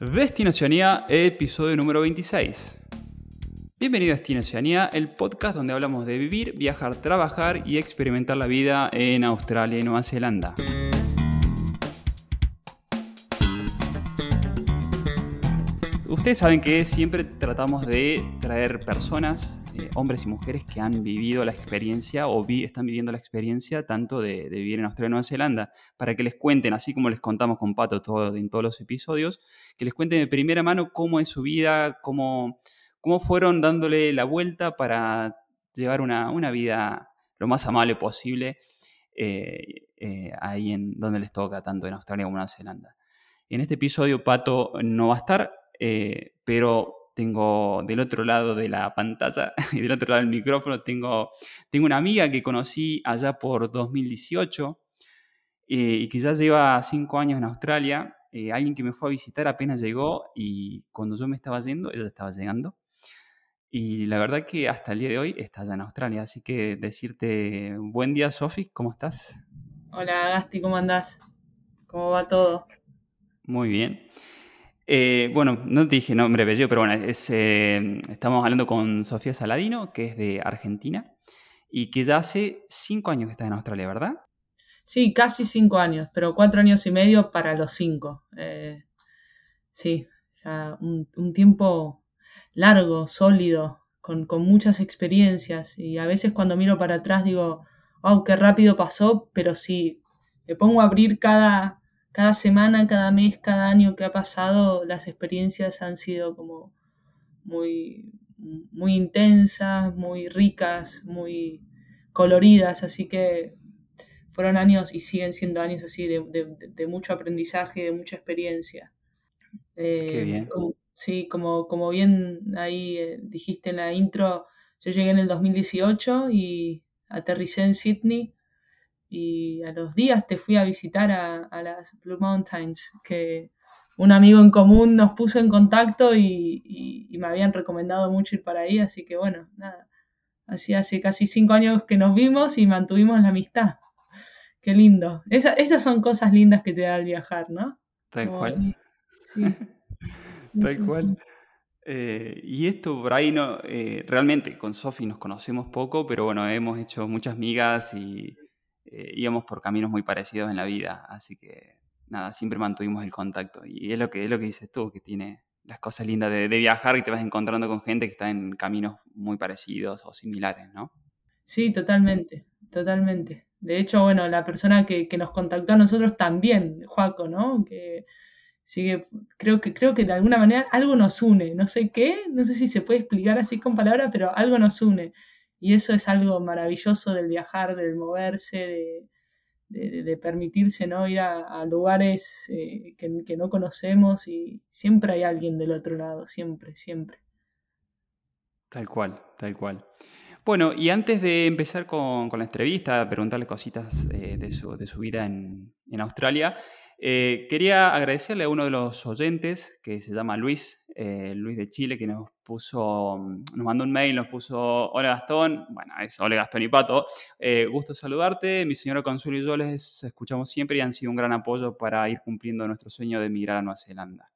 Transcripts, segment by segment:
Destinacionía, episodio número 26. Bienvenido a Destinacionía, el podcast donde hablamos de vivir, viajar, trabajar y experimentar la vida en Australia y Nueva Zelanda. Ustedes saben que siempre tratamos de traer personas, hombres y mujeres que han vivido la experiencia o están viviendo la experiencia tanto de, vivir en Australia y Nueva Zelanda, para que les cuenten, así como les contamos con Pato todo, en todos los episodios, que les cuenten de primera mano cómo es su vida, cómo, cómo fueron dándole la vuelta para llevar una, vida lo más amable posible eh, eh, ahí en donde les toca, tanto en Australia como en Nueva Zelanda. En este episodio Pato no va a estar, eh, pero tengo del otro lado de la pantalla y del otro lado del micrófono, tengo, tengo una amiga que conocí allá por 2018 eh, y que ya lleva cinco años en Australia. Eh, alguien que me fue a visitar apenas llegó y cuando yo me estaba yendo, ella estaba llegando. Y la verdad que hasta el día de hoy está allá en Australia. Así que decirte buen día, Sofi, ¿cómo estás? Hola, Gasti, ¿cómo andás? ¿Cómo va todo? Muy bien. Eh, bueno, no te dije nombre, apellido, pero bueno, eh, estamos hablando con Sofía Saladino, que es de Argentina y que ya hace cinco años que está en Australia, ¿verdad? Sí, casi cinco años, pero cuatro años y medio para los cinco. Eh, sí, ya un, tiempo largo, sólido, con, con, muchas experiencias y a veces cuando miro para atrás digo, wow, qué rápido pasó, pero sí, me pongo a abrir cada cada semana, cada mes, cada año que ha pasado, las experiencias han sido como muy, muy intensas, muy ricas, muy coloridas, así que fueron años y siguen siendo años así de, mucho aprendizaje, de mucha experiencia. Qué bien. sí, como, como bien ahí eh, dijiste en la intro, yo llegué en el 2018 y aterricé en Sydney y a los días te fui a visitar a, las Blue Mountains, que un amigo en común nos puso en contacto y, me habían recomendado mucho ir para ahí, así que bueno, nada, así hace casi cinco años que nos vimos y mantuvimos la amistad. Qué lindo. esas son cosas lindas que te da el viajar, ¿no? Tal cual. Sí. Tal cual. Eh, y esto por ahí no, eh, realmente con Sofi nos conocemos poco, pero bueno, hemos hecho muchas migas y, eh, íbamos por caminos muy parecidos en la vida, así que nada, siempre mantuvimos el contacto. Y es lo que, es lo que dices tú, que tiene las cosas lindas de, viajar y te vas encontrando con gente que está en caminos muy parecidos o similares, ¿no? Sí, totalmente, totalmente. De hecho, bueno, la persona que, nos contactó a nosotros también, Juaco, ¿no? Que sigue, creo que, creo que de alguna manera algo nos une, no sé qué, no sé si se puede explicar así con palabras, pero algo nos une. Y eso es algo maravilloso del viajar, del moverse, de, permitirse ¿no? ir a, lugares eh, que, no conocemos y siempre hay alguien del otro lado, siempre, siempre. Tal cual, tal cual. Bueno, y antes de empezar con, la entrevista, preguntarle cositas eh, de, su, vida en, en Australia, eh, quería agradecerle a uno de los oyentes que se llama Luis, eh, Luis de Chile, que nos puso, nos mandó un mail, nos puso, hola Gastón, bueno, es hola Gastón y Pato, eh, gusto saludarte, mi señora Consuelo y yo les escuchamos siempre y han sido un gran apoyo para ir cumpliendo nuestro sueño de emigrar a Nueva Zelanda.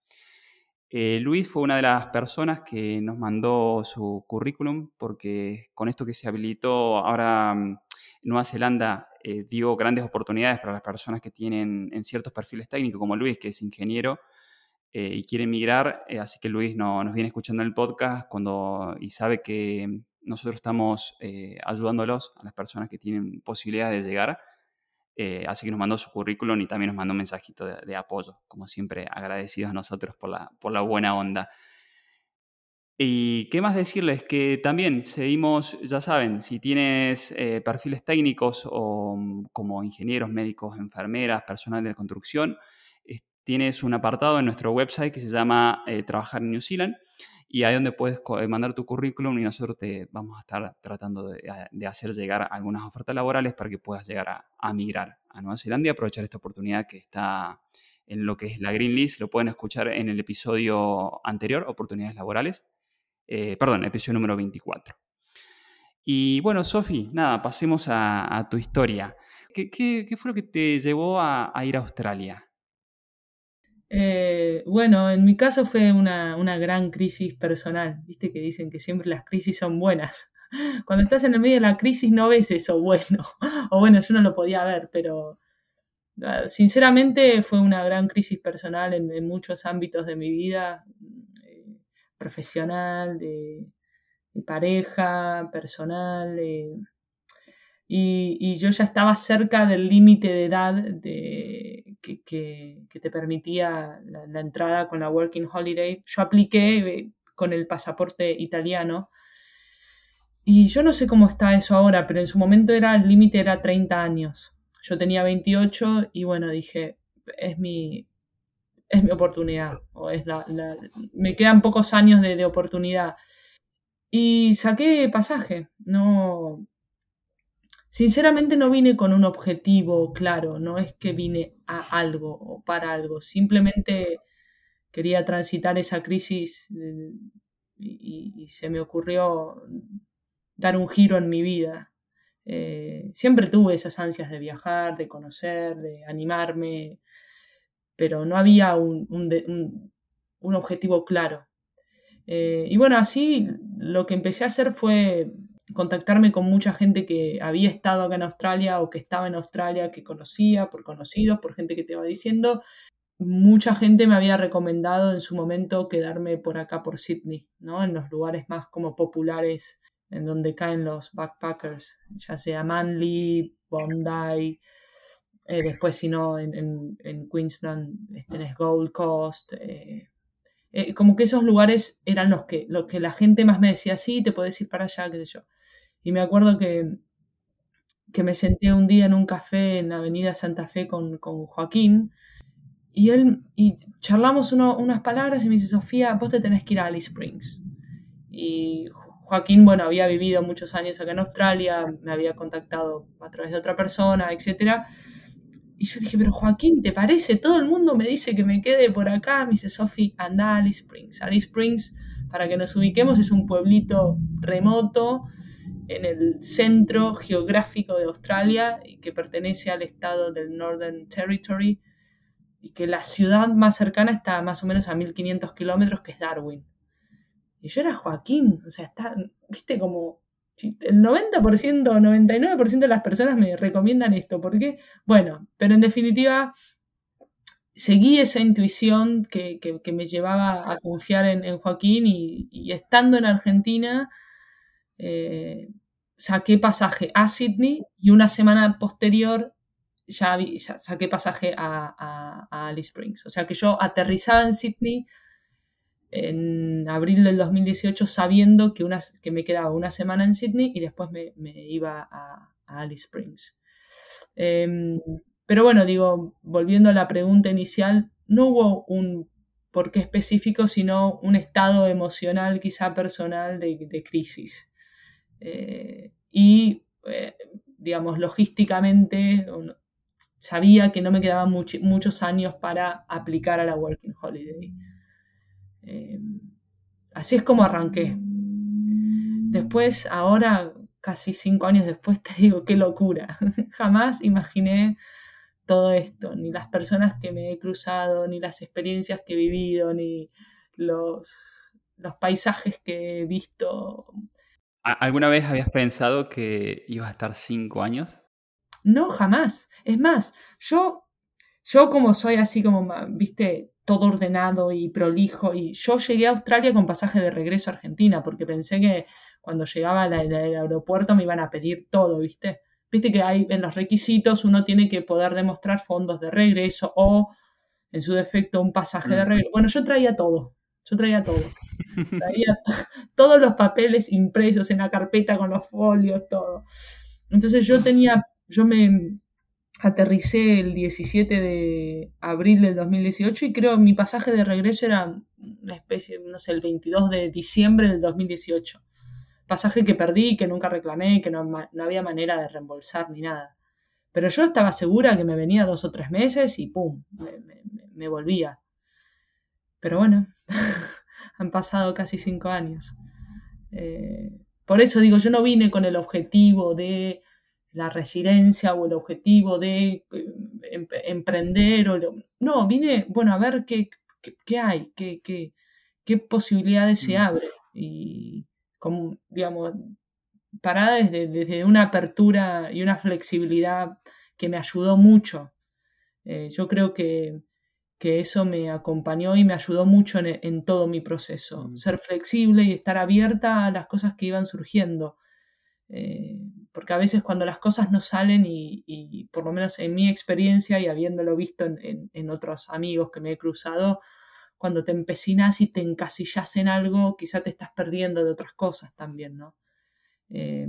Luis fue una de las personas que nos mandó su currículum porque con esto que se habilitó ahora mm, Nueva Zelanda eh, dio grandes oportunidades para las personas que tienen en ciertos perfiles técnicos, como Luis, que es ingeniero eh, y quiere emigrar. Eh, así que Luis no, nos viene escuchando el podcast cuando, y sabe que nosotros estamos ayudándolos a las personas que tienen posibilidades de llegar. así que nos mandó su currículum y también nos mandó un mensajito de, de apoyo, como siempre agradecidos a nosotros por la, por la buena onda. Y qué más decirles que también seguimos, ya saben, si tienes eh, perfiles técnicos o mm, como ingenieros, médicos, enfermeras, personal de construcción, tienes un apartado en nuestro website que se llama eh, Trabajar en New Zealand y ahí donde puedes eh, mandar tu currículum y nosotros te vamos a estar tratando de, hacer llegar algunas ofertas laborales para que puedas llegar a, migrar a Nueva Zelanda y aprovechar esta oportunidad que está en lo que es la Green List. Lo pueden escuchar en el episodio anterior, Oportunidades Laborales eh, perdón, episodio número 24. Y bueno, Sofi, nada, pasemos a, tu historia. ¿Qué, fue lo que te llevó a, ir a Australia? Eh, bueno, en mi caso fue una, una, gran crisis personal. Viste que dicen que siempre las crisis son buenas. Cuando estás en el medio de la crisis no ves eso bueno. O bueno, yo no lo podía ver, pero ah, sinceramente fue una gran crisis personal en, muchos ámbitos de mi vida, eh, profesional, de, pareja, personal. y, yo ya estaba cerca del límite de edad de, que, te permitía la, entrada con la Working Holiday. Yo apliqué eh, con el pasaporte italiano. Y yo no sé cómo está eso ahora, pero en su momento era el límite era 30 años. Yo tenía 28 y bueno, dije, es mi, es mi oportunidad. O es la, me quedan pocos años de, de oportunidad. Y saqué pasaje. No, Sinceramente no vine con un objetivo claro, no es que vine a algo o para algo, simplemente quería transitar esa crisis eh, y, se me ocurrió dar un giro en mi vida. Eh, siempre tuve esas ansias de viajar, de conocer, de animarme, pero no había un, objetivo claro. Eh, y bueno, así lo que empecé a hacer fue contactarme con mucha gente que había estado acá en Australia o que estaba en Australia, que conocía, por conocidos, por gente que te iba diciendo. Mucha gente me había recomendado en su momento quedarme por acá, por Sydney, ¿no? En los lugares más como populares en donde caen los backpackers, ya sea Manly, Bondi, eh, después si no en, Queensland tenés Gold Coast, eh, eh, como que esos lugares eran los que, los que la gente más me decía, sí, te puedes ir para allá, qué sé yo. Y me acuerdo que, que me senté un día en un café en avenida Santa Fe con, con Joaquín y él y charlamos unas palabras y me dice, Sofía, vos te tenés que ir a Alice Springs. Y Joaquín, bueno, había vivido muchos años acá en Australia, me había contactado a través de otra persona, etc. Y yo dije, pero Joaquín, ¿te parece? Todo el mundo me dice que me quede por acá. Me dice, Sofía, anda a Alice Springs. Alice Springs, para que nos ubiquemos, es un pueblito remoto en el centro geográfico de Australia y que pertenece al estado del Northern Territory y que la ciudad más cercana está más o menos a 1500 kilómetros, que es Darwin. Y yo era Joaquín, o sea, está, viste, como el 90%, 99% de las personas me recomiendan esto. ¿Por qué? Bueno, pero en definitiva, seguí esa intuición que, me llevaba a confiar en, Joaquín y, estando en Argentina, eh, saqué pasaje a Sydney y una semana posterior ya, saqué pasaje a, Alice Springs. O sea que yo aterrizaba en Sydney en abril del 2018 sabiendo que, que me quedaba una semana en Sydney y después me, iba a, Alice Springs. Em, pero bueno, digo, volviendo a la pregunta inicial, no hubo un porqué específico, sino un estado emocional, quizá personal, de crisis. Eh, y, eh, digamos, logísticamente sabía que no me quedaban muchos años para aplicar a la Working Holiday. Eh, así es como arranqué. Después, ahora, casi cinco años después, te digo, qué locura. Jamás imaginé todo esto, ni las personas que me he cruzado, ni las experiencias que he vivido, ni los, los paisajes que he visto, ¿Alguna vez habías pensado que ibas a estar cinco años? No, jamás. Es más, yo, yo como soy así como, viste, todo ordenado y prolijo, y yo llegué a Australia con pasaje de regreso a Argentina, porque pensé que cuando llegaba al, aeropuerto me iban a pedir todo, viste. Viste que hay en los requisitos uno tiene que poder demostrar fondos de regreso o, en su defecto, un pasaje de mm. regreso. Bueno, yo traía todo. Yo traía todo. Traía todos los papeles impresos en la carpeta con los folios, todo. Entonces yo tenía, yo me aterricé el 17 de abril del 2018 y creo mi pasaje de regreso era una especie, no sé, el 22 de diciembre del 2018. Pasaje que perdí, que nunca reclamé, que no, había manera de reembolsar ni nada. Pero yo estaba segura que me venía dos o tres meses y ¡pum! me volvía. Pero bueno, han pasado casi cinco años. Eh, por eso digo, yo no vine con el objetivo de la residencia o el objetivo de em, emprender. O no, vine, bueno, a ver qué, qué, hay, qué, qué, qué, posibilidades se mm. abren. Y, como, digamos, parada desde, desde, una apertura y una flexibilidad que me ayudó mucho. Eh, yo creo que, que, eso me acompañó y me ayudó mucho en, todo mi proceso. Mm. Ser flexible y estar abierta a las cosas que iban surgiendo. Eh, porque a veces cuando las cosas no salen y, por lo menos en mi experiencia y habiéndolo visto en, otros amigos que me he cruzado, cuando te empecinas y te encasillas en algo, quizá te estás perdiendo de otras cosas también, ¿no? Eh,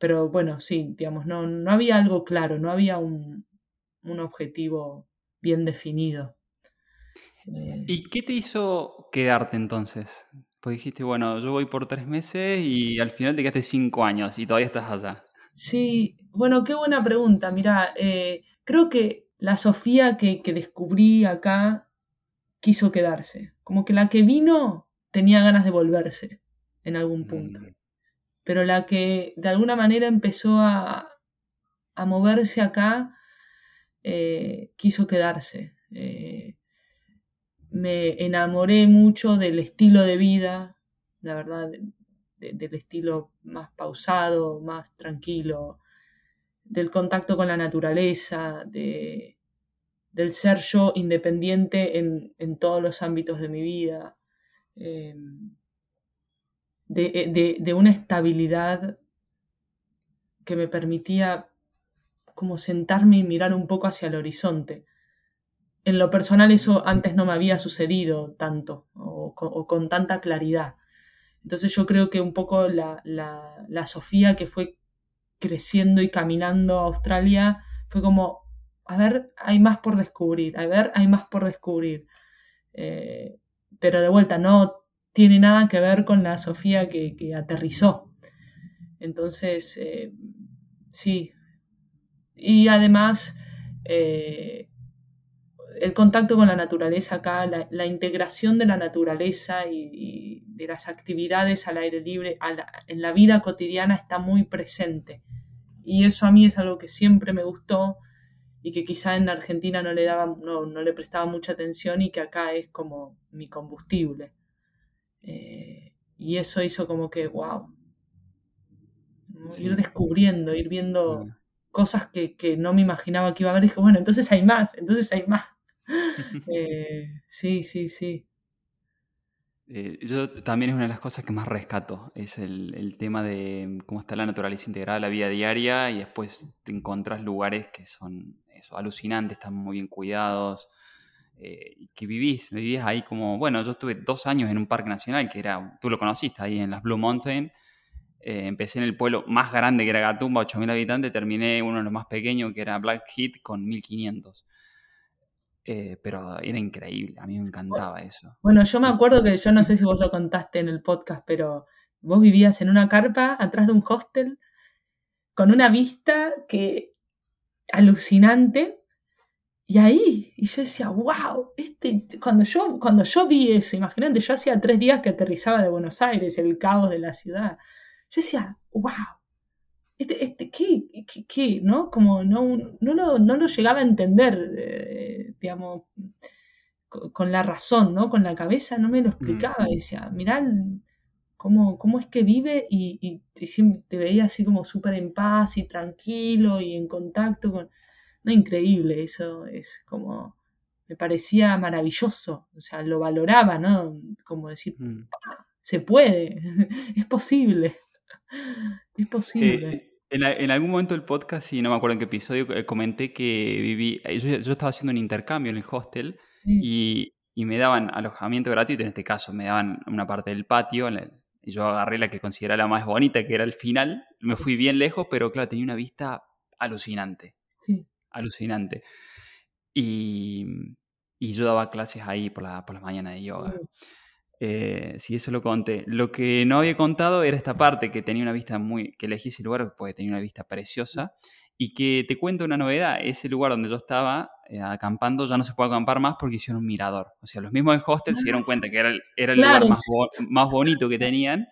pero bueno, sí, digamos, no, no había algo claro, no había un, objetivo bien definido. ¿Y qué te hizo quedarte entonces? Pues dijiste, bueno, yo voy por tres meses y al final te quedaste cinco años y todavía estás allá. Sí, bueno, qué buena pregunta. Mira, eh, creo que la Sofía que, descubrí acá quiso quedarse. Como que la que vino tenía ganas de volverse en algún punto. Mm. Pero la que de alguna manera empezó a, moverse acá eh, quiso quedarse. Eh, me enamoré mucho del estilo de vida, la verdad, del estilo más pausado, más tranquilo, del contacto con la naturaleza, de, del ser yo independiente en, todos los ámbitos de mi vida, em, de, de, una estabilidad que me permitía como sentarme y mirar un poco hacia el horizonte en lo personal eso antes no me había sucedido tanto o, con tanta claridad. Entonces yo creo que un poco la, Sofía que fue creciendo y caminando a Australia fue como, a ver, hay más por descubrir, a ver, hay más por descubrir. Eh, pero de vuelta, no tiene nada que ver con la Sofía que, aterrizó. Entonces, eh, sí. Y además, eh, el contacto con la naturaleza acá, la, integración de la naturaleza y, de las actividades al aire libre en la vida cotidiana está muy presente. Y eso a mí es algo que siempre me gustó y que quizá en Argentina no le, daba, no, le prestaba mucha atención y que acá es como mi combustible. Eh, y eso hizo como que, wow, ir descubriendo, ir viendo cosas que, que, no me imaginaba que iba a haber. dije, bueno, entonces hay más, entonces hay más. Eh, sí, sí, sí. Eh, yo también es una de las cosas que más rescato, es el, tema de cómo está la naturaleza integrada la vida diaria y después te encontrás lugares que son alucinantes, están muy bien cuidados, eh, que vivís, vivís ahí como, bueno, yo estuve dos años en un parque nacional que era, tú lo conociste, ahí en las Blue Mountain, empecé en el pueblo más grande que era Gatumba, 8.000 habitantes, terminé uno de los más pequeños que era Blackheath con 1.500. Eh, pero era increíble, a mí me encantaba eso. Bueno, yo me acuerdo que yo no sé si vos lo contaste en el podcast, pero vos vivías en una carpa atrás de un hostel con una vista que alucinante. Y ahí, y yo decía, wow, este, cuando, yo, cuando yo vi eso, imagínate, yo hacía tres días que aterrizaba de Buenos Aires, el caos de la ciudad. Yo decía, wow, este, este, ¿qué, qué, no? Como no, no, lo, no lo llegaba a entender, eh, digamos, con, la razón, ¿no? Con la cabeza no me lo explicaba. Y decía, mirá cómo, cómo es que vive y, y, te veía así como súper en paz y tranquilo y en contacto con... No, increíble, eso es como... Me parecía maravilloso, o sea, lo valoraba, ¿no? Como decir, mm. se puede, es posible. Es posible. Eh, en, algún momento del podcast, y no me acuerdo en qué episodio, eh, comenté que viví, eh, yo, estaba haciendo un intercambio en el hostel y, me daban alojamiento gratuito, en este caso me daban una parte del patio, y yo agarré la que consideraba la más bonita, que era el final, me fui bien lejos, pero claro, tenía una vista alucinante, alucinante. Y, yo daba clases ahí por la, por la mañana de yoga. Eh, sí, eso lo conté. Lo que no había contado era esta parte, que tenía una vista muy. que elegí ese lugar porque tenía una vista preciosa. Y que te cuento una novedad: ese lugar donde yo estaba eh, acampando ya no se puede acampar más porque hicieron un mirador. O sea, los mismos en hostel se dieron cuenta que era el, era el lugar más, más bonito que tenían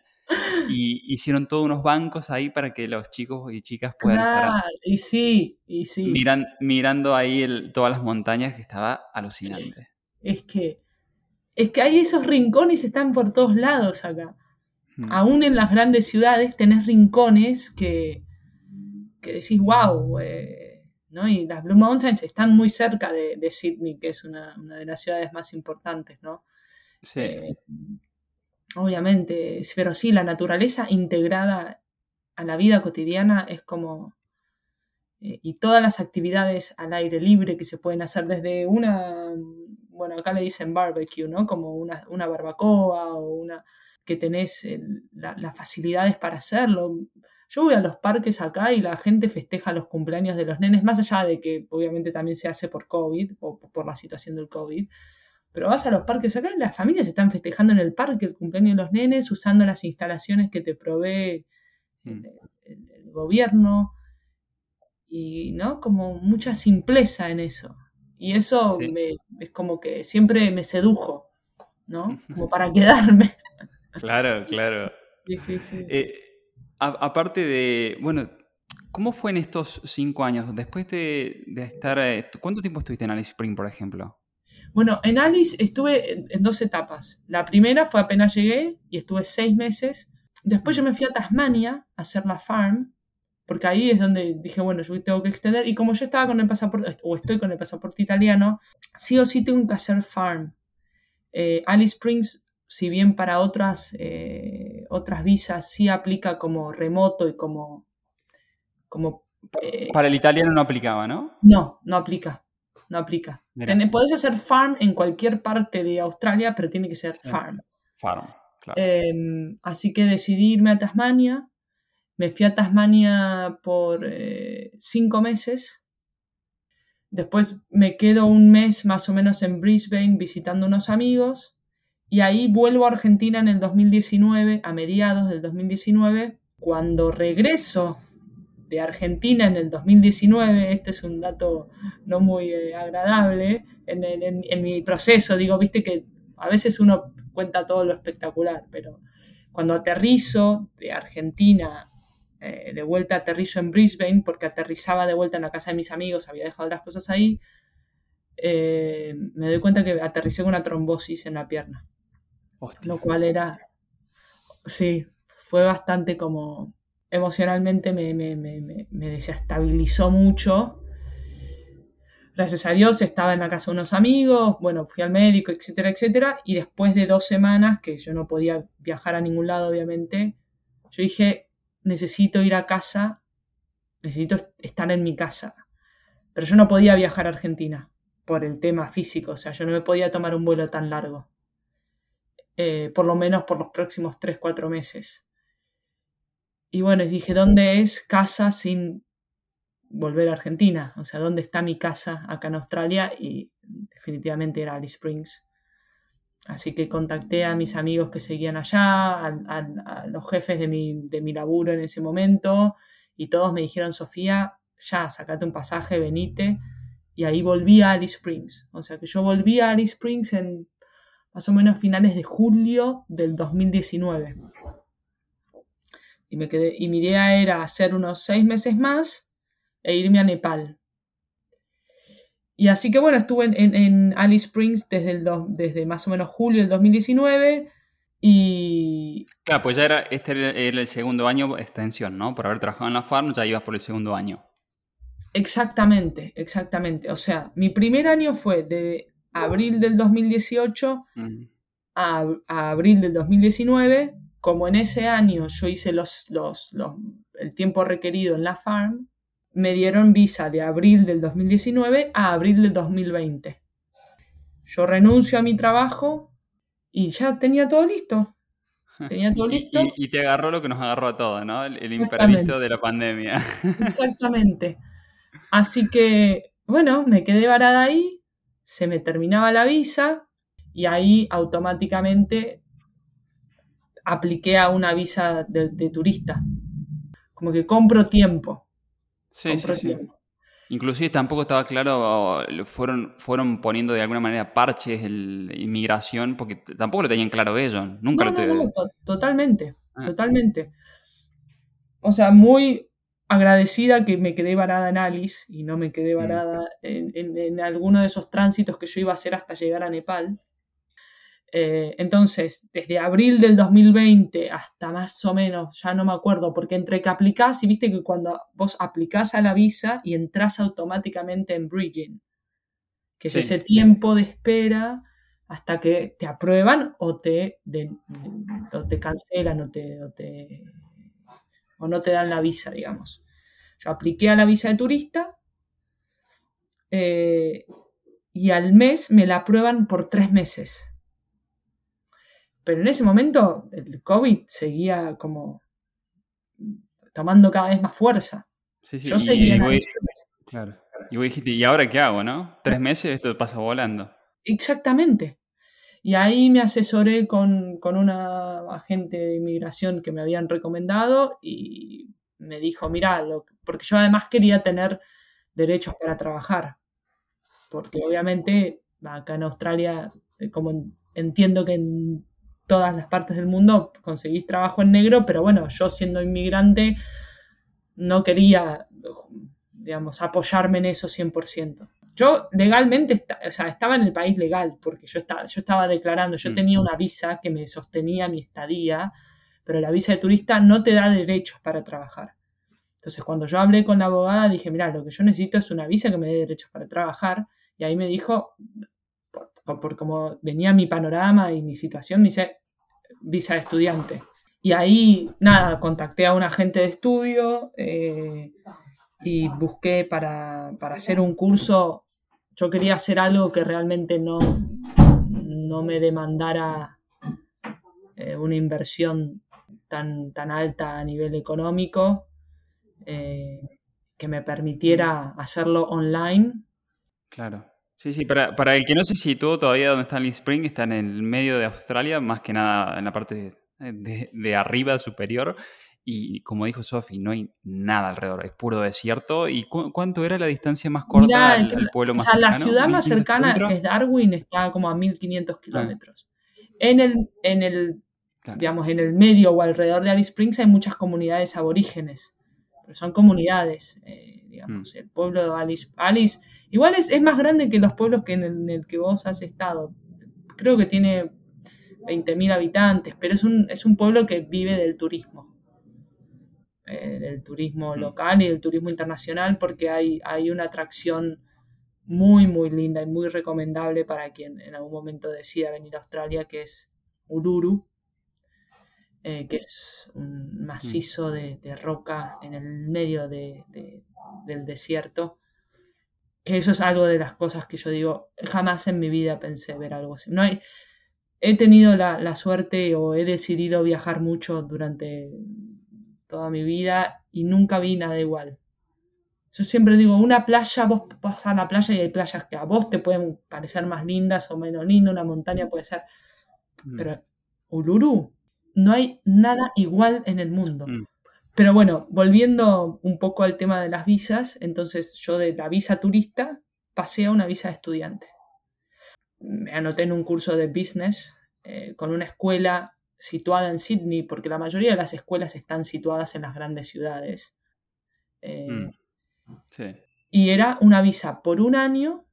y hicieron todos unos bancos ahí para que los chicos y chicas puedan estar y sí, y sí. mirando ahí todas las montañas que estaba alucinante. Es que, es que hay esos rincones, están por todos lados acá. Hmm. Aún en las grandes ciudades tenés rincones que, que decís, wow, eh", ¿no? Y las Blue Mountains están muy cerca de, Sydney, que es una, de las ciudades más importantes, ¿no? Sí. Eh, obviamente, pero sí, la naturaleza integrada a la vida cotidiana es como... Eh, y todas las actividades al aire libre que se pueden hacer desde una, bueno, acá le dicen barbecue, ¿no? Como una, barbacoa o una que tenés las facilidades para hacerlo. Yo voy a los parques acá y la gente festeja los cumpleaños de los nenes, más allá de que obviamente también se hace por COVID o por la situación del COVID. Pero vas a los parques acá y las familias están festejando en el parque el cumpleaños de los nenes usando las instalaciones que te provee el, mm. gobierno. Y, ¿no? Como mucha simpleza en eso. Y eso es como que siempre me sedujo, ¿no? Como para quedarme. Claro, claro. Sí, sí, sí. Eh, aparte de, bueno, ¿cómo fue en estos cinco años? Después de, estar, eh, ¿cuánto tiempo estuviste en Alice Spring, por ejemplo? Bueno, en Alice estuve en, dos etapas. La primera fue apenas llegué y estuve seis meses. Después yo me fui a Tasmania a hacer la farm, porque ahí es donde dije, bueno, yo tengo que extender. Y como yo estaba con el pasaporte, o estoy con el pasaporte italiano, sí o sí tengo que hacer farm. Eh, Alice Springs, si bien para otras, eh, otras visas sí aplica como remoto y como... como eh, para el italiano no aplicaba, ¿no? No, no aplica no aplica. Puedes hacer farm en cualquier parte de Australia, pero tiene que ser farm. Farm, claro. Em, así que decidí irme a Tasmania. Me fui a Tasmania por eh, cinco meses. Después me quedo un mes más o menos en Brisbane visitando unos amigos. Y ahí vuelvo a Argentina en el 2019, a mediados del 2019. Cuando regreso de Argentina en el 2019, este es un dato no muy eh, agradable, en, mi proceso, digo, viste que a veces uno cuenta todo lo espectacular, pero cuando aterrizo de Argentina, eh, de vuelta aterrizo en Brisbane, porque aterrizaba de vuelta en la casa de mis amigos, había dejado las cosas ahí, eh, me doy cuenta que aterricé con una trombosis en la pierna. Lo cual era, sí, fue bastante como emocionalmente me, me, desestabilizó mucho. Gracias a Dios estaba en la casa de unos amigos, bueno, fui al médico, etcétera, etcétera, y después de dos semanas, que yo no podía viajar a ningún lado, obviamente, yo dije, necesito ir a casa, necesito estar en mi casa. Pero yo no podía viajar a Argentina por el tema físico, o sea, yo no me podía tomar un vuelo tan largo, eh, por lo menos por los próximos 3, 4 meses. Y bueno, dije, ¿dónde es casa sin volver a Argentina? O sea, ¿dónde está mi casa acá en Australia? Y definitivamente era Alice Springs. Así que contacté a mis amigos que seguían allá, a, los jefes de mi, de mi, laburo en ese momento, y todos me dijeron, Sofía, ya, sacate un pasaje, venite. Y ahí volví a Alice Springs. O sea que yo volví a Alice Springs en más o menos finales de julio del 2019 y, me quedé, y mi idea era hacer unos seis meses más e irme a Nepal. Y así que bueno, estuve en, en, Alice Springs desde, el desde más o menos julio del 2019 y... Claro, pues ya era, este era el segundo año extensión, ¿no? Por haber trabajado en la farm ya ibas por el segundo año. Exactamente, exactamente. O sea, mi primer año fue de abril del 2018 a, a, abril del 2019 como en ese año yo hice los, los, el tiempo requerido en la farm, me dieron visa de abril del 2019 a abril del 2020. Yo renuncio a mi trabajo y ya tenía todo listo. Tenía todo listo. Y, te agarró lo que nos agarró a todos, ¿no? El, el imprevisto de la pandemia. Exactamente. Así que, bueno, me quedé varada ahí, se me terminaba la visa y ahí automáticamente apliqué a una visa de, turista. Como que compro tiempo. Sí, sí, sí. Inclusive tampoco estaba claro, fueron, fueron poniendo de alguna manera parches en inmigración, porque tampoco lo tenían claro ellos, nunca lo tuvieron. totalmente. ah. totalmente. O sea, muy agradecida que me quedé varada en Alice y no me quedé mm. varada en, alguno de esos tránsitos que yo iba a hacer hasta llegar a Nepal. Eh, entonces, desde abril del 2020 hasta más o menos, ya no me acuerdo, porque entre que aplicás y viste que cuando vos aplicás a la visa y entras automáticamente en bridging, que es ese tiempo de espera hasta que te aprueban o te, te cancelan o, te, o, no te dan la visa, digamos. Yo apliqué a la visa de turista eh, y al mes me la aprueban por tres meses. Pero en ese momento el COVID seguía como tomando cada vez más fuerza. Yo seguía y, Claro. Y vos dijiste, ¿y ahora qué hago, no? Tres meses, esto pasa volando. Exactamente. Y ahí me asesoré con, una agente de inmigración que me habían recomendado y me dijo, mira, porque yo además quería tener derechos para trabajar, porque obviamente acá en Australia, como entiendo que en todas las partes del mundo conseguís trabajo en negro, pero bueno, yo siendo inmigrante no quería, digamos, apoyarme en eso 100%. Yo legalmente, o sea, estaba en el país legal, porque yo estaba, yo estaba declarando, yo mm. tenía una visa que me sostenía mi estadía, pero la visa de turista no te da derechos para trabajar. Entonces, cuando yo hablé con la abogada, dije, mira, lo que yo necesito es una visa que me dé derechos para trabajar. Y ahí me dijo, por, cómo venía mi panorama y mi situación, me dice, visa de estudiante. Y ahí, nada, contacté a un agente de estudio eh, y busqué para, para hacer un curso yo quería hacer algo que realmente no, no me demandara eh, una inversión tan, tan alta a nivel económico, eh, que me permitiera hacerlo online. Claro. Sí, sí, para, para el que no se situó todavía donde está Alice Spring, está en el medio de Australia, más que nada en la parte de, de arriba superior. Y como dijo Sofi, no hay nada alrededor, es puro desierto. ¿Y cuánto era la distancia más corta al, pueblo más o sea, La ciudad más cercana, que es Darwin, está como a 1500 ah. kilómetros. En el, en el digamos, en el medio o alrededor de Alice Springs hay muchas comunidades aborígenes. Pero son comunidades, eh, digamos, mm. el pueblo de Alice. Alice igual es, es, más grande que los pueblos que en, el, que vos has estado. Creo que tiene 20.000 habitantes, pero es un, es un pueblo que vive del turismo. Eh, del turismo mm. local y del turismo internacional, porque hay, hay una atracción muy, muy linda y muy recomendable para quien en algún momento decida venir a Australia, que es Uluru, eh, que es un macizo de, roca en el medio de, del desierto. Que eso es algo de las cosas que yo digo, jamás en mi vida pensé ver algo así. No hay, he tenido la, la suerte o he decidido viajar mucho durante toda mi vida y nunca vi nada igual. Yo siempre digo, una playa, vos vas a la playa y hay playas que a vos te pueden parecer más lindas o menos lindas, una montaña puede ser. Mm. Pero Uluru, no hay nada igual en el mundo. Mm. Pero bueno, volviendo un poco al tema de las visas, entonces yo de la visa turista pasé a una visa de estudiante. Me anoté en un curso de business eh, con una escuela situada en Sydney, porque la mayoría de las escuelas están situadas en las grandes ciudades. Eh, mm. Y era una visa por un año,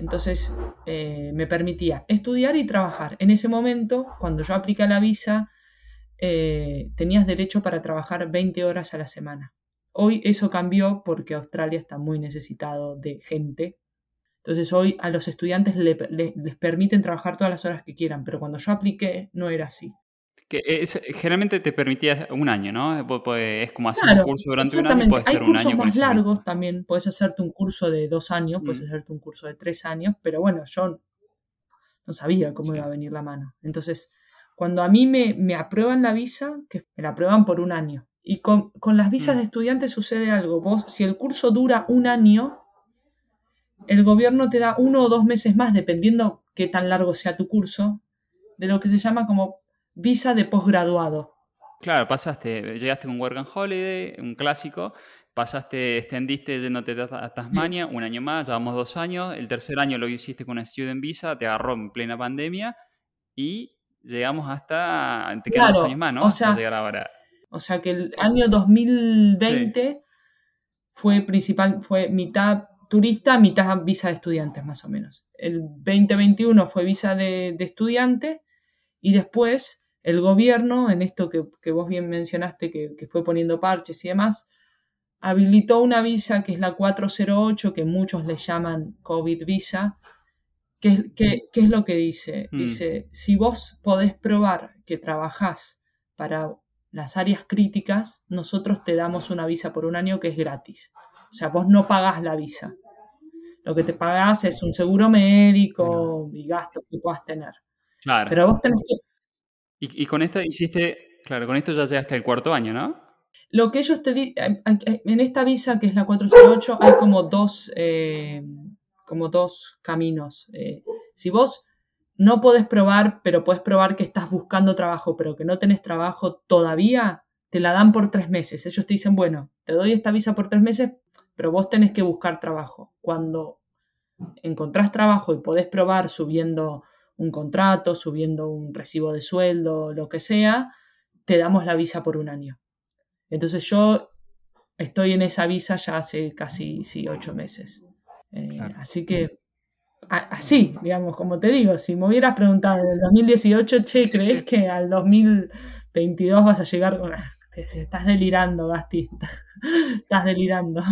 entonces eh, me permitía estudiar y trabajar. En ese momento, cuando yo apliqué la visa, eh, tenías derecho para trabajar 20 horas a la semana. Hoy eso cambió porque Australia está muy necesitado de gente entonces hoy a los estudiantes les permiten trabajar todas las horas que quieran, pero cuando yo apliqué no era así. Que generalmente te permitía un año, ¿no? Es como hacer un curso durante un año. Puedes Hay cursos más largos también. Puedes hacerte un curso de dos años, puedes mm. hacerte un curso de tres años, pero bueno, yo no sabía cómo iba a venir la mano. Entonces, cuando a mí me, me, aprueban la visa, que me la aprueban por un año. Y con, con las visas mm. de estudiantes sucede algo. Vos, si el curso dura un año, el gobierno te da uno o dos meses más, dependiendo qué tan largo sea tu curso, de lo que se llama como visa de posgraduado. Claro, pasaste, llegaste con Work and Holiday, un clásico, pasaste, extendiste yéndote a Tasmania, un año más, llevamos dos años, el tercer año lo hiciste con una Student Visa, te agarró en plena pandemia y llegamos hasta, te quedan dos años más, ¿no? O sea, llegar ahora. o sea que el año 2020 fue principal, fue mitad turista, mitad visa de estudiantes, más o menos. El 2021 fue visa de, de estudiante y después el gobierno, en esto que, vos bien mencionaste, que, fue poniendo parches y demás, habilitó una visa que es la 408, que muchos le llaman COVID visa. ¿Qué, es lo que dice? Mm. Dice, si vos podés probar que trabajás para las áreas críticas, nosotros te damos una visa por un año que es gratis. O sea, vos no pagás la visa. Lo que te pagás es un seguro médico y gastos que puedas tener. Claro. Pero vos tenés que... Y, con esto hiciste, claro, con esto ya llegaste al cuarto año, ¿no? Lo que ellos te dicen, en esta visa que es la 408 hay como dos, eh, como dos caminos. Eh, si vos no podés probar, pero puedes probar que estás buscando trabajo, pero que no tenés trabajo todavía, te la dan por tres meses. Ellos te dicen, bueno, te doy esta visa por tres meses, pero vos tenés que buscar trabajo. Cuando encontrás trabajo y podés probar subiendo un contrato, subiendo un recibo de sueldo, lo que sea, te damos la visa por un año. Entonces yo estoy en esa visa ya hace casi sí, ocho meses. Eh, así que, así, digamos, como te digo, si me hubieras preguntado en el 2018, che, ¿crees que al 2022 vas a llegar? estás delirando, Gasti. estás delirando.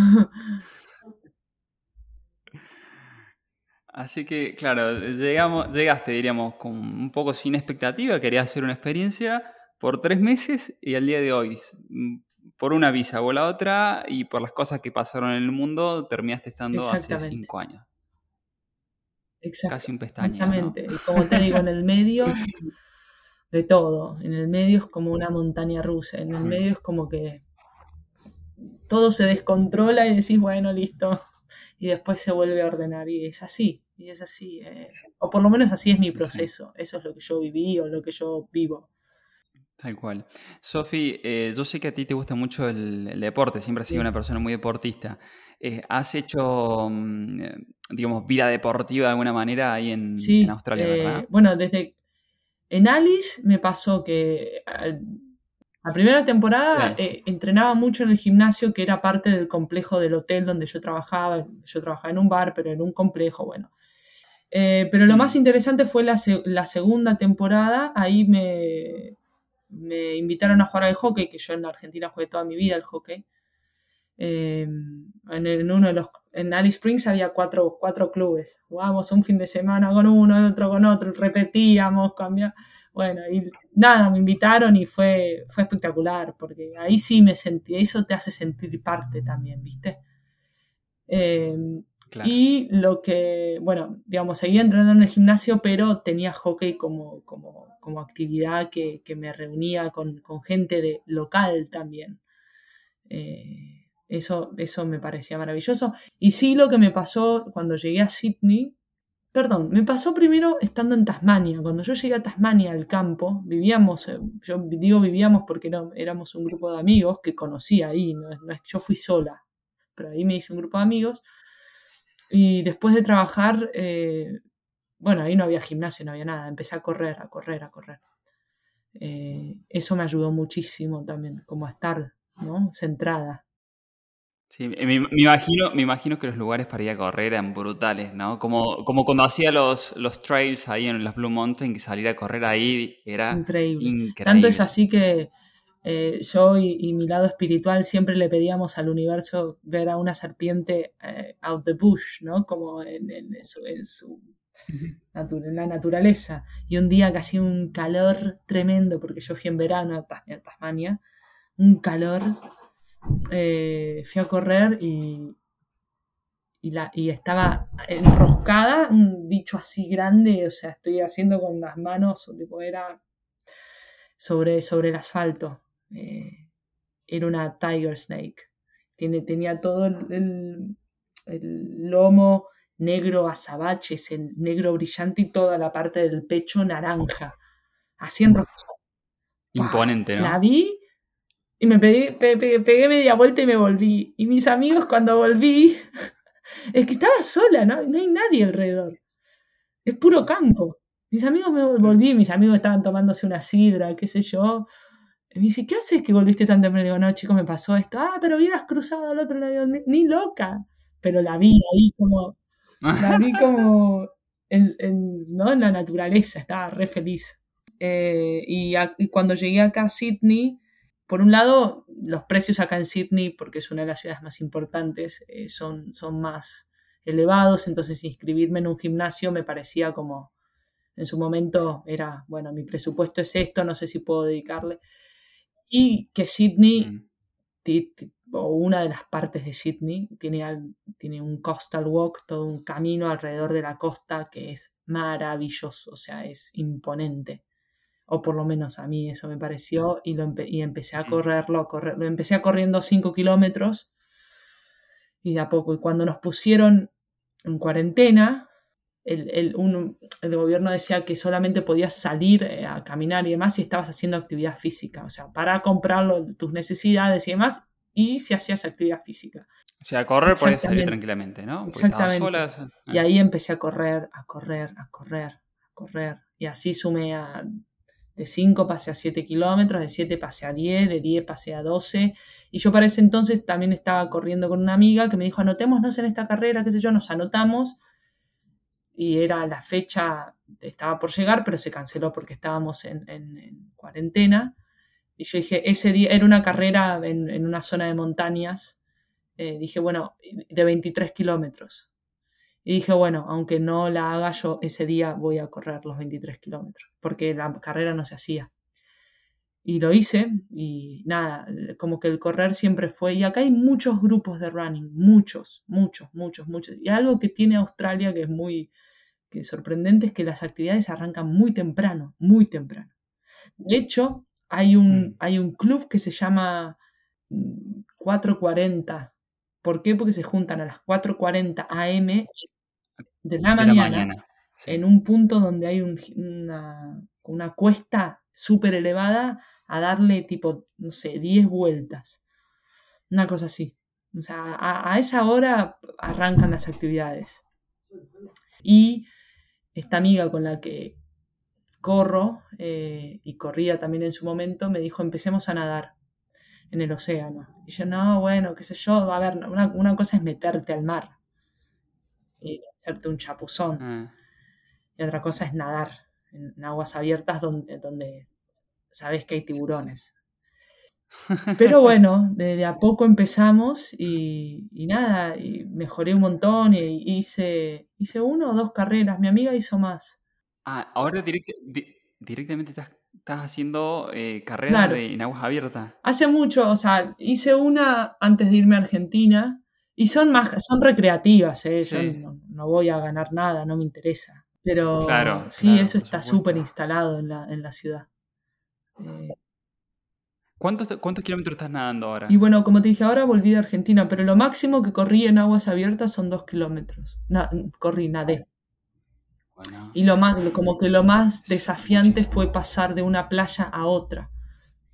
Así que, claro, llegamos, llegaste, diríamos, con un poco sin expectativa, querías hacer una experiencia por tres meses y al día de hoy, mm, por una visa o la otra y por las cosas que pasaron en el mundo, terminaste estando hace cinco años. Casi un pestañeo. Exactamente. Y como te digo, en el medio de todo. En el medio es como una montaña rusa. En el medio es como que todo se descontrola y decís, bueno, listo. Y después se vuelve a ordenar. Y es así. Y es así. Eh, o por lo menos así es mi proceso. Eso es lo que yo viví o lo que yo vivo. Tal cual. Sofi, eh, yo sé que a ti te gusta mucho el, deporte, siempre has sido una persona muy deportista. Eh, ¿Has hecho, mm, digamos, vida deportiva de alguna manera ahí en, en Australia, verdad? Bueno, desde, en Alice me pasó que la primera temporada eh, entrenaba mucho en el gimnasio que era parte del complejo del hotel donde yo trabajaba. Yo trabajaba en un bar, pero en un complejo, bueno. Eh, pero lo mm. más interesante fue la, segunda temporada. Ahí me, me, invitaron a jugar al hockey, que yo en Argentina jugué toda mi vida al hockey. Em, en, uno de los en Alice Springs había cuatro, cuatro clubes. Jugábamos un fin de semana con uno, otro con otro, repetíamos, cambiamos. Bueno, y nada, me invitaron y fue, fue espectacular, porque ahí sí me sentí, eso te hace sentir parte también, ¿viste? Y lo que, bueno, digamos, seguía entrenando en el gimnasio, pero tenía hockey como, como, como actividad que, que, me reunía con, con gente de, local también. Eh, eso, eso me parecía maravilloso. Y sí lo que me pasó cuando llegué a Sydney, perdón, me pasó primero estando en Tasmania. Cuando yo llegué a Tasmania, al campo, vivíamos, eh, yo digo vivíamos porque no, éramos un grupo de amigos que conocí ahí, yo fui sola, pero ahí me hice un grupo de amigos. Y después de trabajar, eh, bueno, ahí no había gimnasio, no había nada, empecé a correr, a correr, a correr. Eh, eso me ayudó muchísimo también, como a estar ¿no? centrada. Sí, me, imagino, me imagino que los lugares para ir a correr eran brutales, ¿no? Como, como cuando hacía los, los trails ahí en las Blue Mountain, que salir a correr ahí era increíble. Tanto es así que eh, yo y, mi lado espiritual siempre le pedíamos al universo ver a una serpiente eh, out the bush, ¿no? Como en, en su, en, su en la naturaleza. Y un día que hacía un calor tremendo, porque yo fui en verano a Tasmania, un calor eh, fui a correr y, y, la, y, estaba enroscada, un bicho así grande, o sea, estoy haciendo con las manos, tipo, era sobre, sobre el asfalto. Eh, era una tiger snake. Tiene, tenía todo el, el, lomo negro azabaches, el negro brillante y toda la parte del pecho naranja. Así enroscada. Imponente, ¿no? La vi y me pegué, pegué, media vuelta y me volví. Y mis amigos cuando volví, es que estaba sola, ¿no? No hay nadie alrededor. Es puro campo. Mis amigos me volví, mis amigos estaban tomándose una sidra, qué sé yo. Me dice, ¿qué haces que volviste tan temprano? Le digo, no, chicos, me pasó esto. Ah, pero hubieras cruzado al otro lado. Ni, loca. Pero la vi ahí como. La vi como. En, ¿no? en la naturaleza, estaba re feliz. Eh, y, cuando llegué acá a Sydney, por un lado, los precios acá en Sydney, porque es una de las ciudades más importantes, eh, son, son más elevados, entonces inscribirme en un gimnasio me parecía como, en su momento era, bueno, mi presupuesto es esto, no sé si puedo dedicarle. Y que Sydney, mm. o una de las partes de Sydney, tiene, tiene un coastal walk, todo un camino alrededor de la costa que es maravilloso, o sea, es imponente. O por lo menos a mí eso me pareció, y, lo y empecé a correrlo, a correr, lo empecé corriendo 5 kilómetros, y de a poco, y cuando nos pusieron en cuarentena, el, el, el, gobierno decía que solamente podías salir eh, a caminar y demás si estabas haciendo actividad física, o sea, para comprar tus necesidades y demás, y si hacías actividad física. O sea, correr podías salir tranquilamente, ¿no? Exactamente. Y ah. ahí empecé a correr, a correr, a correr, a correr. Y así sumé a de 5 pasé a 7 kilómetros, de 7 pasé a 10, de 10 pasé a 12. Y yo para ese entonces también estaba corriendo con una amiga que me dijo, anotémonos en esta carrera, qué sé yo, nos anotamos. Y era la fecha, estaba por llegar, pero se canceló porque estábamos en, cuarentena. Y yo dije, ese día era una carrera en, una zona de montañas. Eh, dije, bueno, de 23 kilómetros. Y dije, bueno, aunque no la haga yo ese día, voy a correr los 23 kilómetros, porque la carrera no se hacía. Y lo hice y nada, como que el correr siempre fue, y acá hay muchos grupos de running, muchos, muchos, muchos, muchos. Y algo que tiene Australia que es muy que sorprendente es que las actividades arrancan muy temprano, muy temprano. De hecho, hay un, mm. hay un club que se llama 440. Mm, ¿Por qué? Porque se juntan a las 4.40 am de la mañana, en un punto donde hay una, una, cuesta súper elevada a darle tipo, no sé, 10 vueltas. Una cosa así. O sea, a, esa hora arrancan las actividades. Y esta amiga con la que corro eh, y corría también en su momento me dijo, empecemos a nadar en el océano. Y yo, no, bueno, qué sé yo, a ver, una, una cosa es meterte al mar y hacerte un chapuzón. Ah. Y otra cosa es nadar en, aguas abiertas donde, donde sabes que hay tiburones. Pero bueno, de, a poco empezamos y, nada, y mejoré un montón y hice, hice uno o dos carreras. Mi amiga hizo más. Ah, ahora directamente estás, haciendo eh, carreras en aguas abiertas. Hace mucho, o sea, hice una antes de irme a Argentina y son más, son recreativas, ¿eh? Yo no, voy a ganar nada, no me interesa. Pero claro, sí, eso está súper instalado en la, en la ciudad. Eh, ¿Cuántos, ¿Cuántos kilómetros estás nadando ahora? Y bueno, como te dije, ahora volví de Argentina, pero lo máximo que corrí en aguas abiertas son dos kilómetros. corrí, nadé. Y lo más, como que lo más desafiante fue pasar de una playa a otra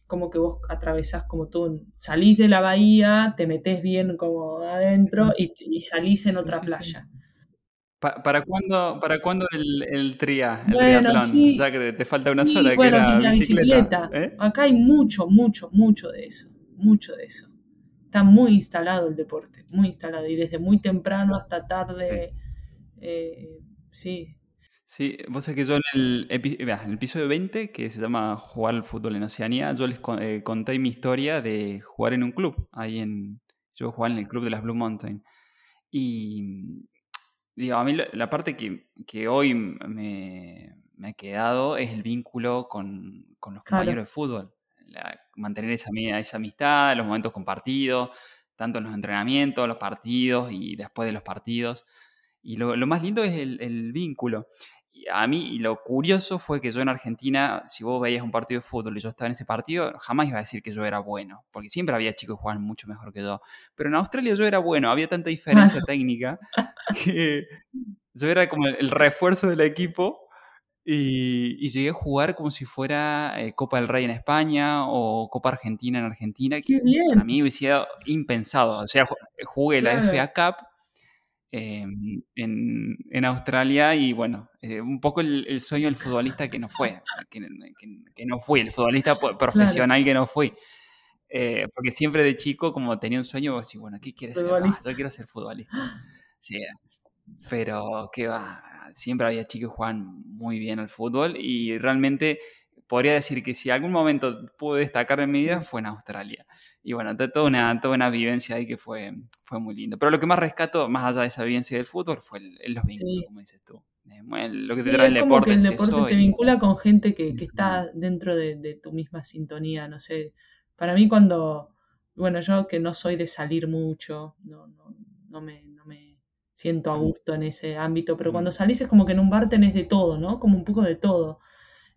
como que vos atravesás como tú, salís de la bahía, te metés bien como adentro y, salís en otra playa. ¿Para cuándo, para cuándo el, el tria, el triatlón? Ya que te falta una sola, que era la bicicleta. ¿eh? Acá hay mucho, mucho, mucho de eso. Mucho de eso. Está muy instalado el deporte, muy instalado. Y desde muy temprano hasta tarde. Eh, sí, Sí, vos sabés que yo en el, en el episodio 20, que se llama Jugar al fútbol en Oceanía, yo les eh, conté mi historia de jugar en un club. Ahí en. Yo jugaba en el club de las Blue Mountain. Y. Digo, a mí la, parte que, que hoy me, me, ha quedado es el vínculo con, con los compañeros de fútbol. mantener esa, esa amistad, los momentos compartidos, tanto en los entrenamientos, los partidos y después de los partidos. Y lo, lo más lindo es el, el, vínculo a mí lo curioso fue que yo en Argentina, si vos veías un partido de fútbol y yo estaba en ese partido, jamás iba a decir que yo era bueno, porque siempre había chicos que jugaban mucho mejor que yo. Pero en Australia yo era bueno, había tanta diferencia técnica que yo era como el, refuerzo del equipo y, llegué a jugar como si fuera eh, Copa del Rey en España o Copa Argentina en Argentina, que bien. a mí me hubiera impensado. O sea, jugué la FA Cup em, en, Australia y bueno, eh, un poco el, sueño del futbolista que no fue, que, no fui, el futbolista profesional que no fui. Eh, porque siempre de chico, como tenía un sueño, vos decís, bueno, ¿qué quieres ser? Ah, yo quiero ser futbolista. Sí, pero que va, siempre había chicos que jugaban muy bien al fútbol y realmente podría decir que si algún momento pude destacar en mi vida fue en Australia. Y bueno, toda una, toda una vivencia ahí que fue, fue muy lindo. Pero lo que más rescato, más allá de esa vivencia del fútbol, fue los vínculos, como dices tú. Eh, lo que te trae el deporte. Que el deporte te vincula con gente que, que está dentro de, de, tu misma sintonía. No sé, para mí cuando, bueno, yo que no soy de salir mucho, no, no, no, me, no me siento a gusto en ese ámbito, pero cuando salís es como que en un bar tenés de todo, ¿no? Como un poco de todo.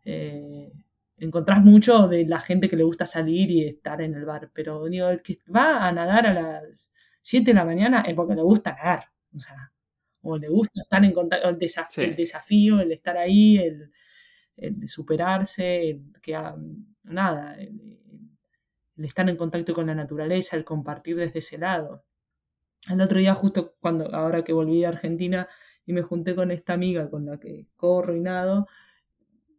Eh, encontrás mucho de la gente que le gusta salir y estar en el bar, pero digo, el que va a nadar a las 7 de la mañana es porque le gusta nadar, o sea, o le gusta estar en contacto, el, desafío, el estar ahí, el, superarse, el que nada, el, estar en contacto con la naturaleza, el compartir desde ese lado. El otro día, justo cuando, ahora que volví a Argentina y me junté con esta amiga con la que corro y nado,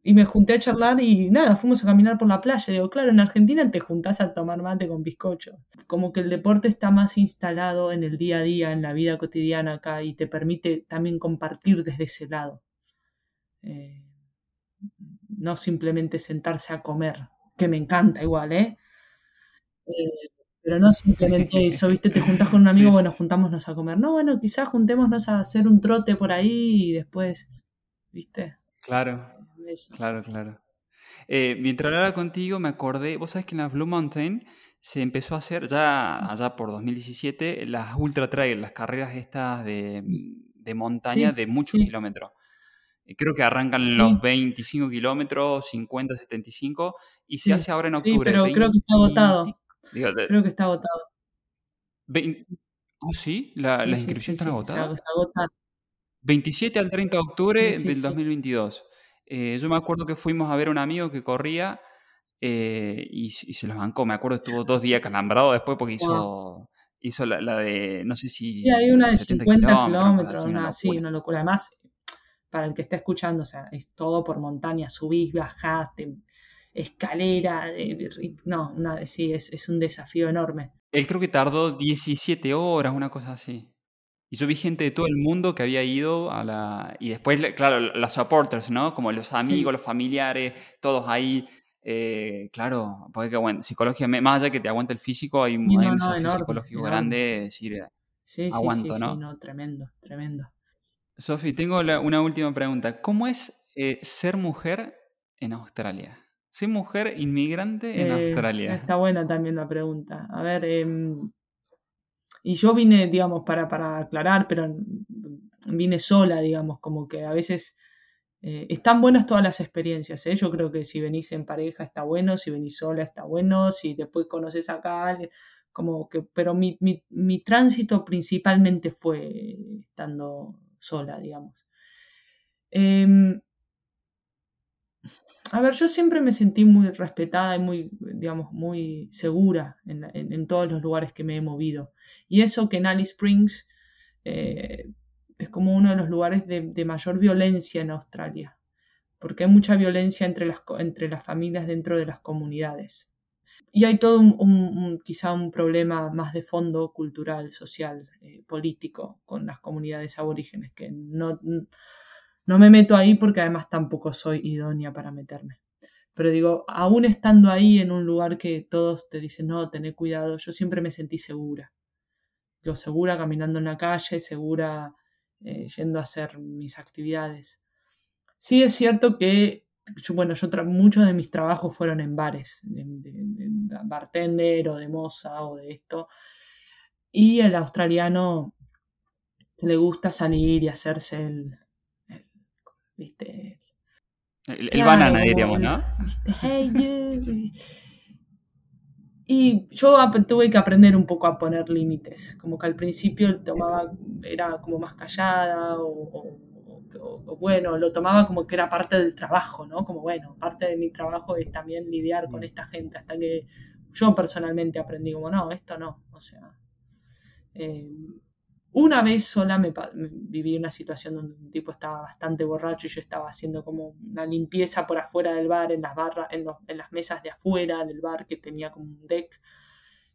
y me junté a charlar y nada, fuimos a caminar por la playa. Digo, claro, en Argentina te juntás a tomar mate con bizcocho. Como que el deporte está más instalado en el día a día, en la vida cotidiana acá y te permite también compartir desde ese lado. Eh, no simplemente sentarse a comer, que me encanta igual, ¿eh? eh pero no simplemente eso, ¿viste? Te juntas con un amigo, bueno, juntámonos a comer. No, bueno, quizás juntémonos a hacer un trote por ahí y después, ¿viste? Claro. Claro, claro. Eh, mientras hablaba contigo me acordé, vos sabés que en la Blue Mountain se empezó a hacer ya allá por 2017 las ultra trail, las carreras estas de, de montaña de muchos kilómetros. Eh, creo que arrancan los 25 kilómetros, 50, 75, y se hace ahora en octubre. Sí, pero creo que está agotado. creo que está agotado. ¿Oh, sí? ¿La, sí, inscripción está agotada? 27 al 30 de octubre del 2022. Eh, yo me acuerdo que fuimos a ver a un amigo que corría eh, y, se los bancó. Me acuerdo que estuvo dos días calambrado después porque hizo, hizo la, de, no sé si... Sí, hay una de 50 kilómetros, una, sí, una locura. Además, para el que está escuchando, o sea, es todo por montaña, subís, bajás, escalera, no, sí, es, es un desafío enorme. Él creo que tardó 17 horas, una cosa así. Y yo vi gente de todo el mundo que había ido a la... Y después, claro, los supporters, ¿no? Como los amigos, los familiares, todos ahí. Eh, claro, porque bueno, psicológicamente, más allá que te aguante el físico, hay, un desafío psicológico grande, decir, sí, aguanto, sí, ¿no? Sí, no, tremendo, tremendo. Sofi, tengo una última pregunta. ¿Cómo es eh, ser mujer en Australia? Ser mujer inmigrante en eh, Australia. Está buena también la pregunta. A ver, eh, y yo vine, digamos, para, para aclarar, pero vine sola, digamos, como que a veces eh, están buenas todas las experiencias. ¿eh? Yo creo que si venís en pareja está bueno, si venís sola está bueno, si después conoces acá, como que, pero mi, mi, mi tránsito principalmente fue estando sola, digamos. Em, a ver, yo siempre me sentí muy respetada y muy, digamos, muy segura en, todos los lugares que me he movido. Y eso que en Alice Springs eh, es como uno de los lugares de, mayor violencia en Australia, porque hay mucha violencia entre las, entre las familias dentro de las comunidades. Y hay todo un, quizá un problema más de fondo cultural, social, eh, político con las comunidades aborígenes, que no no me meto ahí porque además tampoco soy idónea para meterme. Pero digo, aún estando ahí en un lugar que todos te dicen, no, tené cuidado, yo siempre me sentí segura. Lo segura caminando en la calle, segura eh, yendo a hacer mis actividades. Sí es cierto que, bueno, yo muchos de mis trabajos fueron en bares, de, bartender o de moza o de esto. Y el australiano le gusta salir y hacerse el, ¿viste? El, banana, diríamos, ¿no? Y yo tuve que aprender un poco a poner límites, como que al principio tomaba, era como más callada o, bueno, lo tomaba como que era parte del trabajo, ¿no? Como bueno, parte de mi trabajo es también lidiar con mm. esta gente, hasta que yo personalmente aprendí como no, esto no, o sea, eh, Una vez sola me, viví una situación donde un tipo estaba bastante borracho y yo estaba haciendo como una limpieza por afuera del bar, en las barras, en, las mesas de afuera del bar que tenía como un deck.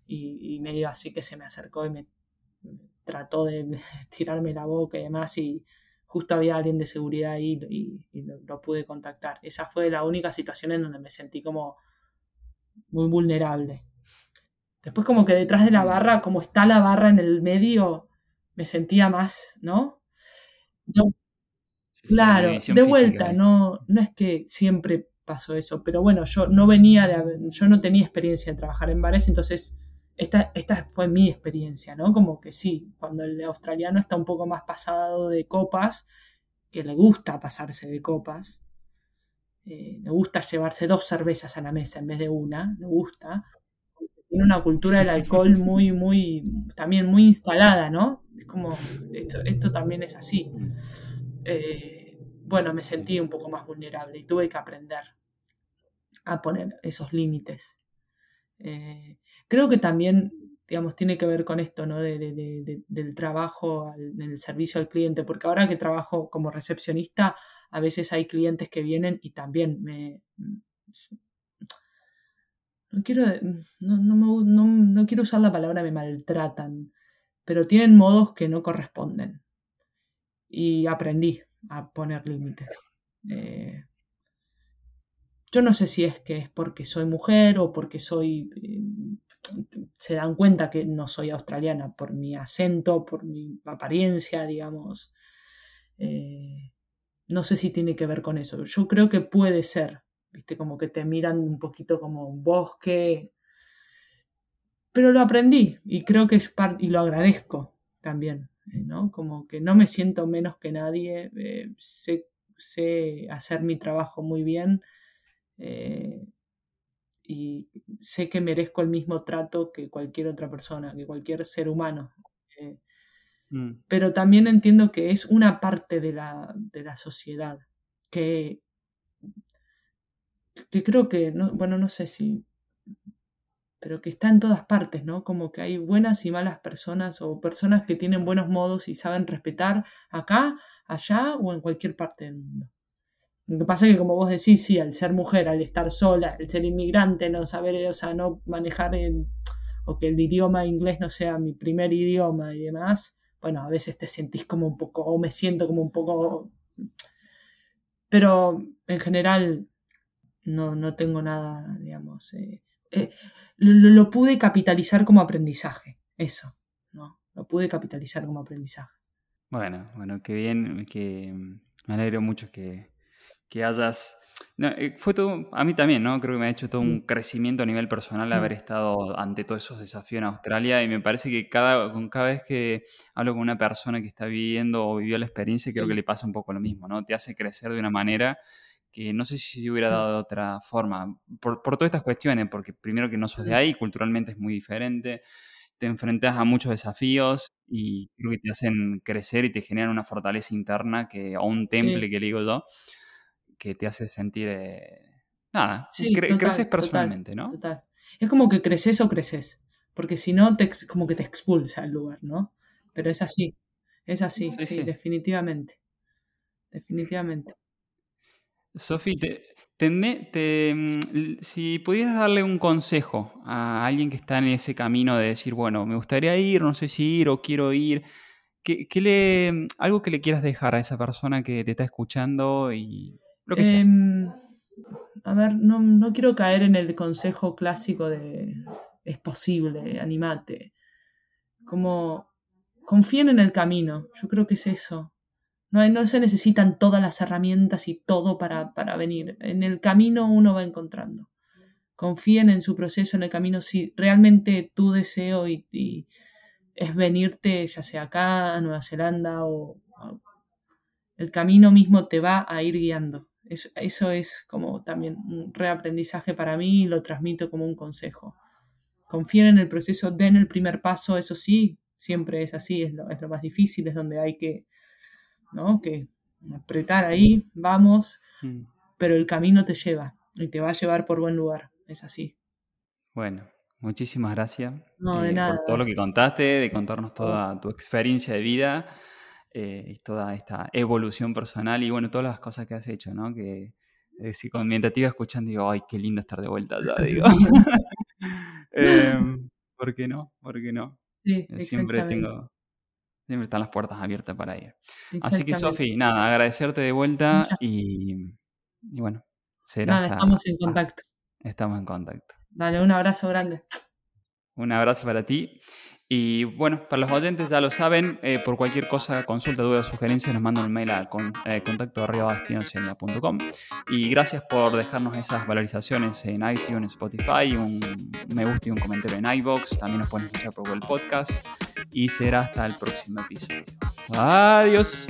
Y, medio así que se me acercó y me, trató de tirarme la boca y demás. Y justo había alguien de seguridad ahí y, lo, pude contactar. Esa fue la única situación en donde me sentí como muy vulnerable. Después como que detrás de la barra, como está la barra en el medio, me sentía más, ¿no? claro, de vuelta, no, no es que siempre pasó eso, pero bueno, yo no venía de, yo no tenía experiencia de trabajar en bares, entonces esta, esta fue mi experiencia, ¿no? Como que sí, cuando el australiano está un poco más pasado de copas, que le gusta pasarse de copas, eh, le gusta llevarse dos cervezas a la mesa en vez de una, le gusta, tiene una cultura del alcohol muy, muy, también muy instalada, ¿no? Es como, esto, esto también es así. Eh, bueno, me sentí un poco más vulnerable y tuve que aprender a poner esos límites. Eh, creo que también, digamos, tiene que ver con esto, ¿no? del trabajo en el servicio al cliente, porque ahora que trabajo como recepcionista, a veces hay clientes que vienen y también me, no quiero, no, quiero usar la palabra me maltratan, pero tienen modos que no corresponden. Y aprendí a poner límites. Eh, yo no sé si es que es porque soy mujer o porque soy... Eh, se dan cuenta que no soy australiana por mi acento, por mi apariencia, digamos. Eh, no sé si tiene que ver con eso. Yo creo que puede ser, viste, como que te miran un poquito como un bosque. Pero lo aprendí y creo que es parte, y lo agradezco también, eh, ¿no? Como que no me siento menos que nadie, eh, sé, hacer mi trabajo muy bien eh, y sé que merezco el mismo trato que cualquier otra persona, que cualquier ser humano. Mm. Pero también entiendo que es una parte de la, de la sociedad que que creo que, no, bueno, no sé si, pero que está en todas partes, ¿no? Como que hay buenas y malas personas o personas que tienen buenos modos y saben respetar acá, allá o en cualquier parte del mundo. Lo que pasa es que, como vos decís, sí, al ser mujer, al estar sola, al ser inmigrante, no saber, o sea, no manejar el, o que el idioma inglés no sea mi primer idioma y demás, bueno, a veces te sentís como un poco, o me siento como un poco, pero en general no, no tengo nada, digamos. Eh, eh, lo, pude capitalizar como aprendizaje, eso, ¿no? Lo pude capitalizar como aprendizaje. Bueno, bueno, qué bien, que me alegro mucho que, que hayas... Eh, fue todo, a mí también, ¿no? Creo que me ha hecho todo un mm. crecimiento a nivel personal mm. haber estado ante todos esos desafíos en Australia y me parece que cada, con cada vez que hablo con una persona que está viviendo o vivió la experiencia, creo que le pasa un poco lo mismo, ¿no? Te hace crecer de una manera que no sé si se hubiera dado de otra forma, por, todas estas cuestiones, porque primero que no sos de ahí, culturalmente es muy diferente, te enfrentas a muchos desafíos y creo que te hacen crecer y te generan una fortaleza interna que, o un temple que digo yo, que te hace sentir, eh, nada, creces personalmente, ¿no? Total. Es como que creces o creces, porque si no, te, como que te expulsa el lugar, ¿no? Pero es así, es así, sí. definitivamente. Definitivamente. Sofi, mm, si pudieras darle un consejo a alguien que está en ese camino de decir, bueno, me gustaría ir, no sé si ir o quiero ir, ¿qué, le, mm, algo que le quieras dejar a esa persona que te está escuchando y lo que sea? Em, a ver, no, no, quiero caer en el consejo clásico de es posible, animate. Como confíen en el camino, yo creo que es eso. No, se necesitan todas las herramientas y todo para, venir. En el camino uno va encontrando. Confíen en su proceso, en el camino. Si realmente tu deseo y, es venirte, ya sea acá, a Nueva Zelanda, o, el camino mismo te va a ir guiando. Eso, eso, es como también un reaprendizaje para mí y lo transmito como un consejo. Confíen en el proceso, den el primer paso, eso sí, siempre es así, es lo, es lo más difícil, es donde hay que ¿no? Que apretar ahí, vamos, pero el camino te lleva y te va a llevar por buen lugar, es así. Bueno, Muchísimas gracias No, de eh, nada. por todo lo que contaste, de contarnos toda tu experiencia de vida eh, y toda esta evolución personal y bueno, todas las cosas que has hecho, ¿no? Que eh, si con mientras te iba escuchando digo, ay, qué lindo estar de vuelta allá, digo. Em, ¿Por qué no? ¿Por qué no? Sí, Siempre tengo, siempre están las puertas abiertas para ir. Así que. Sofi, nada, agradecerte de vuelta y, y bueno, será Nada, hasta, estamos en hasta- contacto. estamos en contacto. Dale, un abrazo grande. Un abrazo para ti. Y bueno, para los oyentes ya lo saben, eh, por cualquier cosa, consulta, duda o sugerencia, nos mandan un mail a con, eh, contacto destinoceania.com. Y gracias por dejarnos esas valorizaciones en iTunes, Spotify, un me gusta y un comentario en iBox. También nos pueden escuchar por Google Podcast. Y será hasta el próximo episodio. Adiós.